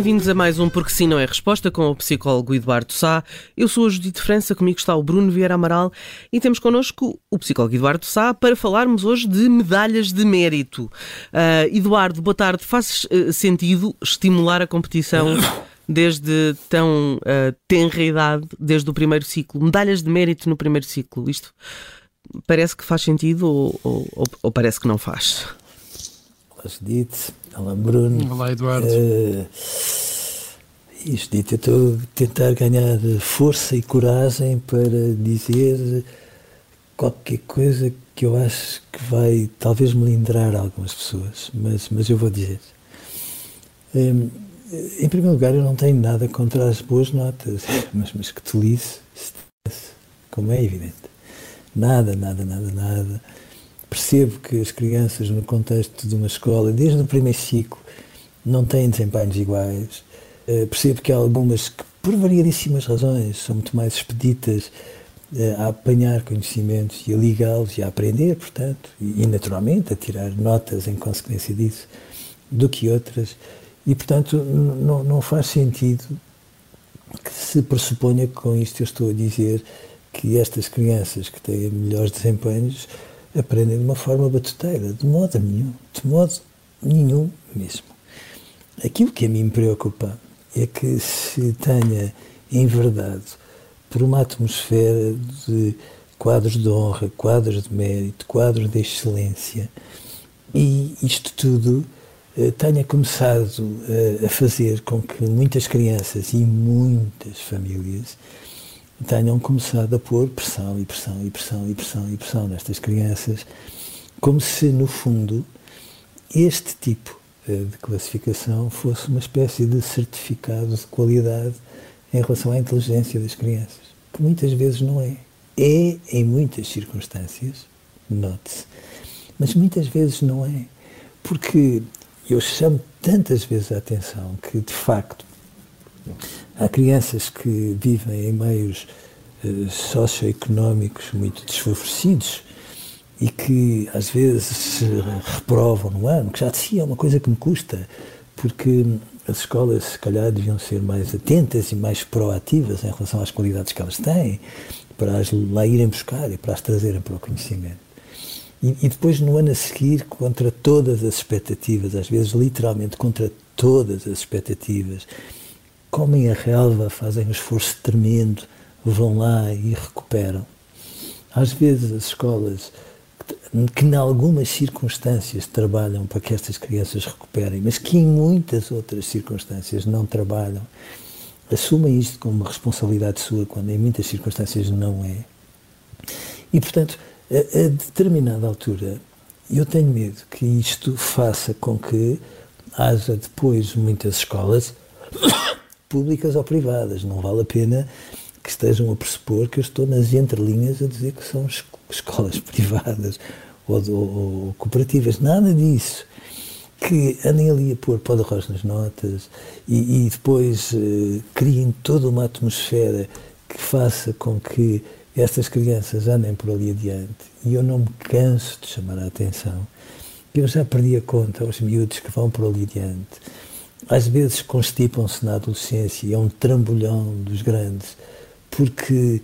Bem-vindos a mais um Porque Sim Não é Resposta com o psicólogo Eduardo Sá. Eu sou a Judite França, comigo está o Bruno Vieira Amaral e temos connosco o psicólogo Eduardo Sá para falarmos hoje de medalhas de mérito. Uh, Eduardo, boa tarde. Faz uh, sentido estimular a competição desde tão uh, tenra idade, desde o primeiro ciclo? Medalhas de mérito no primeiro ciclo, isto parece que faz sentido ou, ou, ou parece que não faz? Olá, Judite. Olá, Bruno. Olá, Eduardo. Uh, isto dito, estou a tentar ganhar força e coragem para dizer qualquer coisa que eu acho que vai talvez melindrar algumas pessoas, mas, mas eu vou dizer. Um, em primeiro lugar, eu não tenho nada contra as boas notas, mas, mas que tolice, como é evidente. Nada, nada, nada, nada. Percebo que as crianças, no contexto de uma escola, desde o primeiro ciclo, não têm desempenhos iguais eh, percebo que há algumas que, por variadíssimas razões, são muito mais expeditas eh, a apanhar conhecimentos e a ligá-los e a aprender, portanto, e, e naturalmente a tirar notas em consequência disso, do que outras. E, portanto, não, faz sentido que se pressuponha que com isto eu estou a dizer que estas crianças que têm melhores desempenhos aprendem de uma forma batuteira, de modo nenhum, de modo nenhum mesmo. Aquilo que a mim me preocupa é que se tenha enverdado por uma atmosfera de quadros de honra, quadros de mérito, quadros de excelência, e isto tudo eh, tenha começado a, a fazer com que muitas crianças e muitas famílias tenham começado a pôr pressão e pressão e pressão e pressão e pressão nestas crianças, como se, no fundo, este tipo eh, de classificação fosse uma espécie de certificado de qualidade em relação à inteligência das crianças, que muitas vezes não é. É em muitas circunstâncias, note-se, mas muitas vezes não é. Porque eu chamo tantas vezes a atenção que, de facto, há crianças que vivem em meios uh, socioeconómicos muito desfavorecidos e que às vezes se reprovam no ano, que já de si é uma coisa que me custa, porque as escolas se calhar deviam ser mais atentas e mais proativas em relação às qualidades que elas têm, para as lá irem buscar e para as trazerem para o conhecimento. E, e depois no ano a seguir, contra todas as expectativas, às vezes literalmente contra todas as expectativas, comem a relva, fazem um esforço tremendo, vão lá e recuperam. Às vezes as escolas que em algumas circunstâncias trabalham para que estas crianças recuperem, mas que em muitas outras circunstâncias não trabalham, assumem isto como uma responsabilidade sua, quando em muitas circunstâncias não é. E, portanto, a, a determinada altura, eu tenho medo que isto faça com que haja depois muitas escolas, públicas ou privadas. Não vale a pena que estejam a pressupor que eu estou nas entrelinhas a dizer que são escolas privadas ou, ou, ou cooperativas, nada disso. Que andem ali a pôr pó de arroz nas notas e, e depois uh, criem toda uma atmosfera que faça com que estas crianças andem por ali adiante. E eu não me canso de chamar a atenção. Eu já perdi a conta aos miúdos que vão por ali adiante. Às vezes constipam-se na adolescência e é um trambolhão dos grandes, porque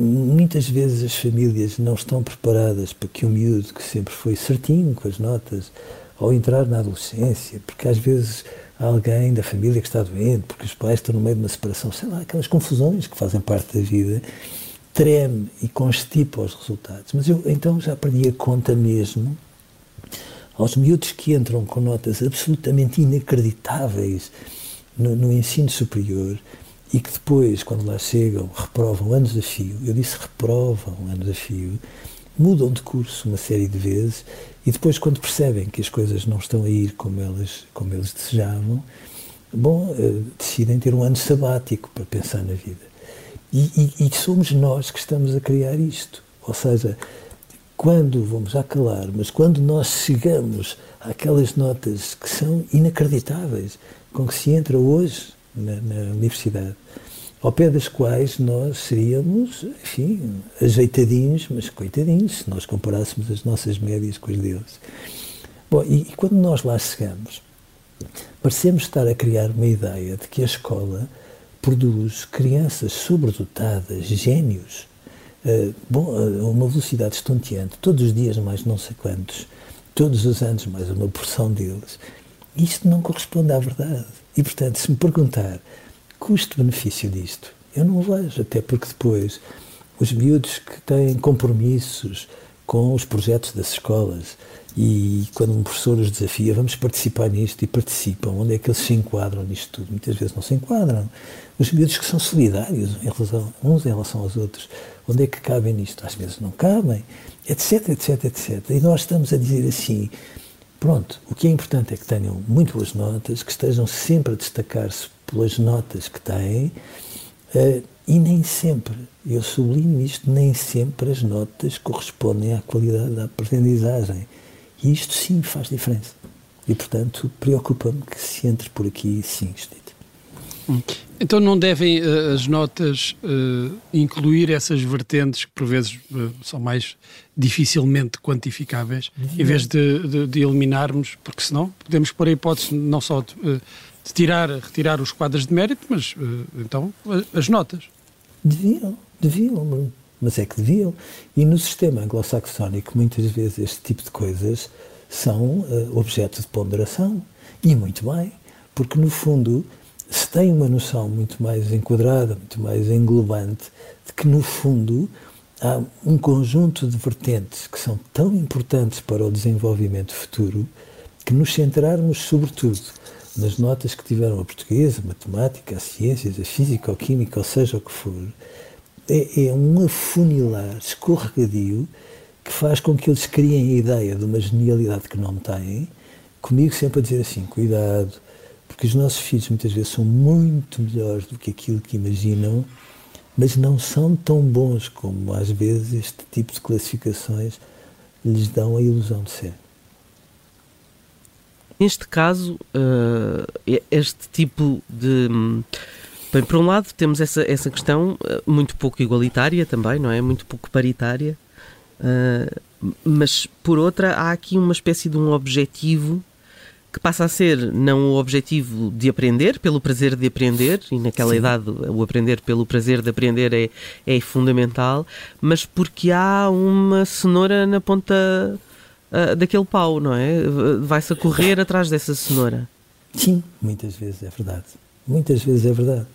muitas vezes as famílias não estão preparadas para que o miúdo, que sempre foi certinho com as notas, ao entrar na adolescência, porque às vezes há alguém da família que está doente, porque os pais estão no meio de uma separação, sei lá, aquelas confusões que fazem parte da vida, treme e constipa os resultados. Mas eu então já perdi a conta mesmo aos miúdos que entram com notas absolutamente inacreditáveis no, no ensino superior e que depois, quando lá chegam, reprovam anos a fio, eu disse reprovam anos a fio, mudam de curso uma série de vezes e depois, quando percebem que as coisas não estão a ir como eles, como eles desejavam, bom, uh, decidem ter um ano sabático para pensar na vida. E, e, e, somos nós que estamos a criar isto. Ou seja, quando, vamos já calar, mas quando nós chegamos àquelas notas que são inacreditáveis, com que se entra hoje na, na universidade, ao pé das quais nós seríamos, enfim, ajeitadinhos, mas coitadinhos, se nós comparássemos as nossas médias com as deles. Bom, e, e quando nós lá chegamos, parecemos estar a criar uma ideia de que a escola produz crianças sobredotadas, gênios, uh, bom, a uma velocidade estonteante, todos os dias mais não sei quantos, todos os anos mais uma porção deles. Isto não corresponde à verdade. E, portanto, se me perguntar custo-benefício disto, eu não vejo, até porque depois os miúdos que têm compromissos com os projetos das escolas e quando um professor os desafia, vamos participar nisto e participam, onde é que eles se enquadram nisto tudo? Muitas vezes não se enquadram. Os miúdos que são solidários em relação, uns em relação aos outros, onde é que cabem nisto? Às vezes não cabem, etc, etc, etc. E nós estamos a dizer assim, pronto, o que é importante é que tenham muito boas notas, que estejam sempre a destacar-se pelas notas que têm, uh, e nem sempre, eu sublinho isto, nem sempre as notas correspondem à qualidade da aprendizagem. E isto sim faz diferença. E, portanto, preocupa-me que se entre por aqui, sim, Estito. Então não devem uh, as notas uh, incluir essas vertentes que por vezes uh, são mais dificilmente quantificáveis, em vez de, de, de, eliminarmos, porque senão podemos pôr a hipótese não só de, de tirar, retirar os quadros de mérito, mas então as notas. Deviam, deviam, mas é que deviam. E no sistema anglo-saxónico, muitas vezes este tipo de coisas são uh, objeto de ponderação. E muito bem, porque no fundo se tem uma noção muito mais enquadrada, muito mais englobante, de que no fundo há um conjunto de vertentes que são tão importantes para o desenvolvimento futuro que nos centrarmos sobretudo nas notas que tiveram a portuguesa, a matemática, as ciências, a física, a química, ou seja o que for, é, é um afunilar escorregadio que faz com que eles criem a ideia de uma genialidade que não têm, comigo sempre a dizer assim, cuidado, porque os nossos filhos muitas vezes são muito melhores do que aquilo que imaginam, mas não são tão bons como às vezes este tipo de classificações lhes dão a ilusão de ser. Neste caso, uh, este tipo de Bem, por um lado temos essa, essa questão eh, muito pouco igualitária também, não é? Muito pouco paritária, uh, mas por outra há aqui uma espécie de um objetivo que passa a ser não o objetivo de aprender, pelo prazer de aprender, e naquela Sim. idade o aprender pelo prazer de aprender é, é fundamental, mas porque há uma cenoura na ponta uh, daquele pau, não é? Vai-se a correr atrás dessa cenoura. Sim, muitas vezes é verdade. Muitas vezes é verdade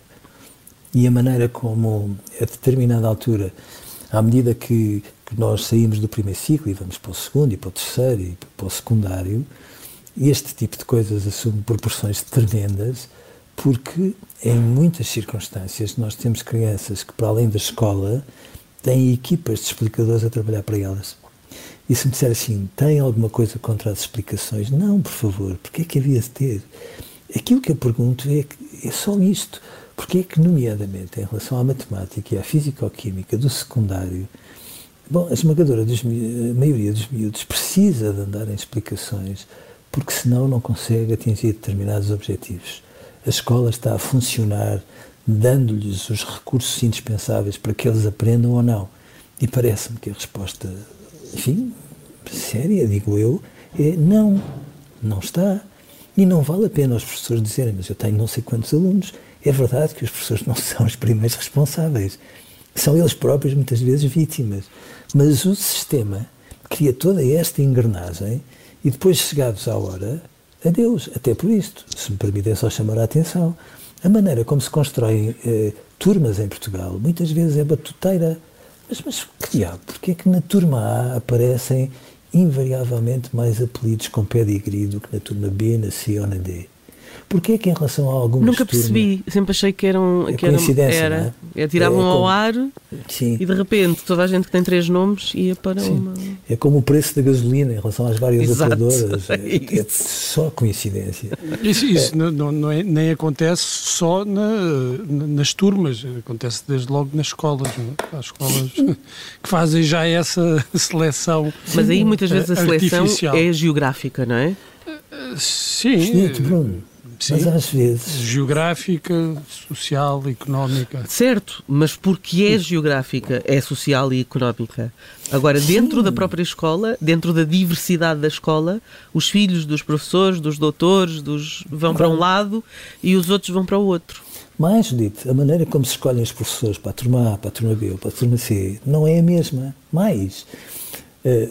e a maneira como, a determinada altura, à medida que, que, nós saímos do primeiro ciclo e vamos para o segundo e para o terceiro e para o secundário, este tipo de coisas assume proporções tremendas, porque em muitas circunstâncias nós temos crianças que, para além da escola, têm equipas de explicadores a trabalhar para elas. E se me disser assim, tem alguma coisa contra as explicações? Não, por favor, porque é que havia de ter? Aquilo que eu pergunto é, é só isto. Porque é que, nomeadamente, em relação à matemática e à físico-química do secundário, bom, a esmagadora dos, a maioria dos miúdos precisa de andar em explicações, porque senão não consegue atingir determinados objetivos. A escola está a funcionar dando-lhes os recursos indispensáveis para que eles aprendam ou não. E parece-me que a resposta, enfim, séria, digo eu, é não, não está. E não vale a pena os professores dizerem, mas eu tenho não sei quantos alunos é verdade que os professores não são os primeiros responsáveis. São eles próprios, muitas vezes, vítimas. Mas o sistema cria toda esta engrenagem e depois, chegados à hora, adeus. Até por isto, se me permitem só chamar a atenção, a maneira como se constroem eh, turmas em Portugal muitas vezes é batuteira. Mas, mas que diabo, porque é que na turma A aparecem invariavelmente mais apelidos com pedigree do que na turma B, na C ou na D. Porquê é que em relação a algumas Nunca percebi, sempre achei que eram. É que coincidência, era, não é? Tiravam É ao como- ar sim, e de repente toda a gente que tem três nomes ia para Sim. uma. é como o preço da gasolina em relação às várias Exato, operadoras. é É, é só coincidência. Isso, isso não, não- não é- nem acontece só na- na- nas turmas, acontece desde logo nas escolas. não é? Há escolas que fazem já essa seleção. Mas aí muitas vezes a seleção artificial. é geográfica, não é? Sim, Esquisito, Bruno. Sim. Mas às vezes. geográfica, social, económica. Certo, mas porque é geográfica, é social e económica. Agora, dentro da própria escola, dentro da diversidade da escola, os filhos dos professores, dos doutores, dos vão para um lado e os outros vão para o outro. Mais dito, a maneira como se escolhem os professores para a turma A, para a turma B ou para a turma C não é a mesma. Mais, eh,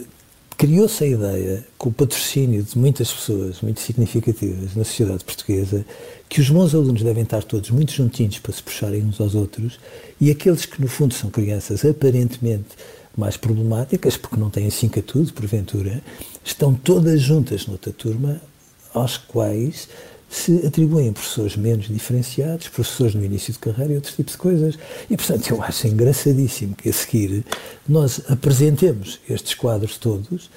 criou-se a ideia, com o patrocínio de muitas pessoas muito significativas na sociedade portuguesa, que os bons alunos devem estar todos muito juntinhos para se puxarem uns aos outros e aqueles que, no fundo, são crianças aparentemente mais problemáticas, porque não têm cinco a tudo, porventura, estão todas juntas noutra turma, aos quais se atribuem professores menos diferenciados, professores no início de carreira e outros tipos de coisas. E, portanto, eu acho engraçadíssimo que a seguir nós apresentemos estes quadros todos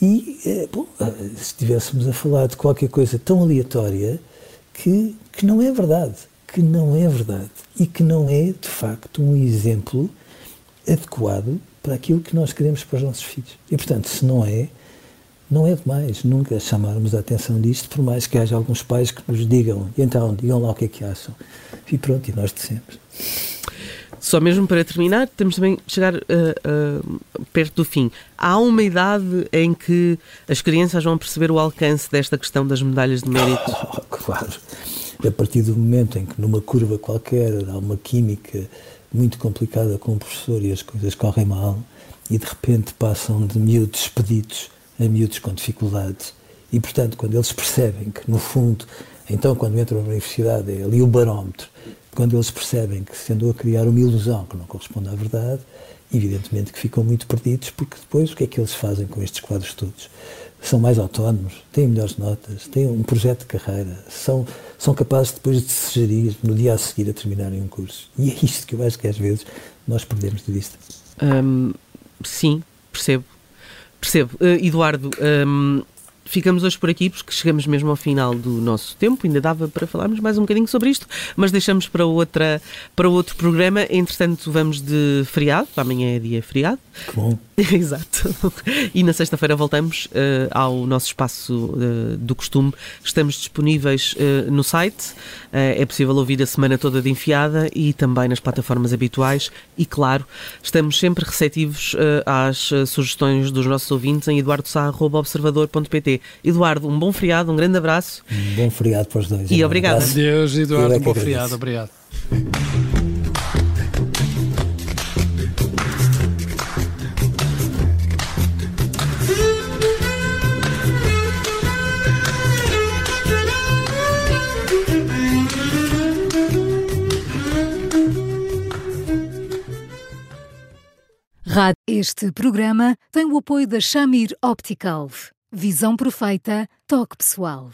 e, eh, bom, eh, se estivéssemos a falar de qualquer coisa tão aleatória que, que não é verdade, que não é verdade e que não é, de facto, um exemplo adequado para aquilo que nós queremos para os nossos filhos. E, portanto, se não é, não é demais nunca chamarmos a atenção disto, por mais que haja alguns pais que nos digam, e então, digam lá o que é que acham. E pronto, e nós dissemos. Só mesmo para terminar, temos também chegar ah, ah, perto do fim. Há uma idade em que as crianças vão perceber o alcance desta questão das medalhas de mérito. Oh, claro. A partir do momento em que numa curva qualquer há uma química muito complicada com o professor e as coisas correm mal e de repente passam de miúdos expedidos a miúdos com dificuldades e portanto quando eles percebem que no fundo então quando entram na universidade é ali o barómetro quando eles percebem que se andou a criar uma ilusão que não corresponde à verdade evidentemente que ficam muito perdidos porque depois o que é que eles fazem com estes quadros todos são mais autónomos, têm melhores notas, têm um projeto de carreira, são, são capazes depois de se gerir no dia a seguir a terminarem um curso. E é isto que eu acho que às vezes nós perdemos de vista. Hum, sim, percebo. Percebo. Uh, Eduardo, hum, ficamos hoje por aqui porque chegamos mesmo ao final do nosso tempo. Ainda dava para falarmos mais um bocadinho sobre isto, mas deixamos para, outra, para outro programa. Entretanto, vamos de feriado. Amanhã é dia feriado. Que bom. Exato. E na sexta-feira voltamos uh, ao nosso espaço uh, do costume. Estamos disponíveis uh, no site. é possível ouvir a semana toda de enfiada e também nas plataformas habituais. E, claro, estamos sempre receptivos às sugestões dos nossos ouvintes em eduardosá.observador.pt. Eduardo, um bom feriado, um grande abraço. Um bom feriado para os dois. E Um obrigada. abraço. Adeus, Eu Eduardo. é que Bom feriado. Obrigado. Rádio. Este programa tem o apoio da Shamir Optical. Visão perfeita, toque pessoal.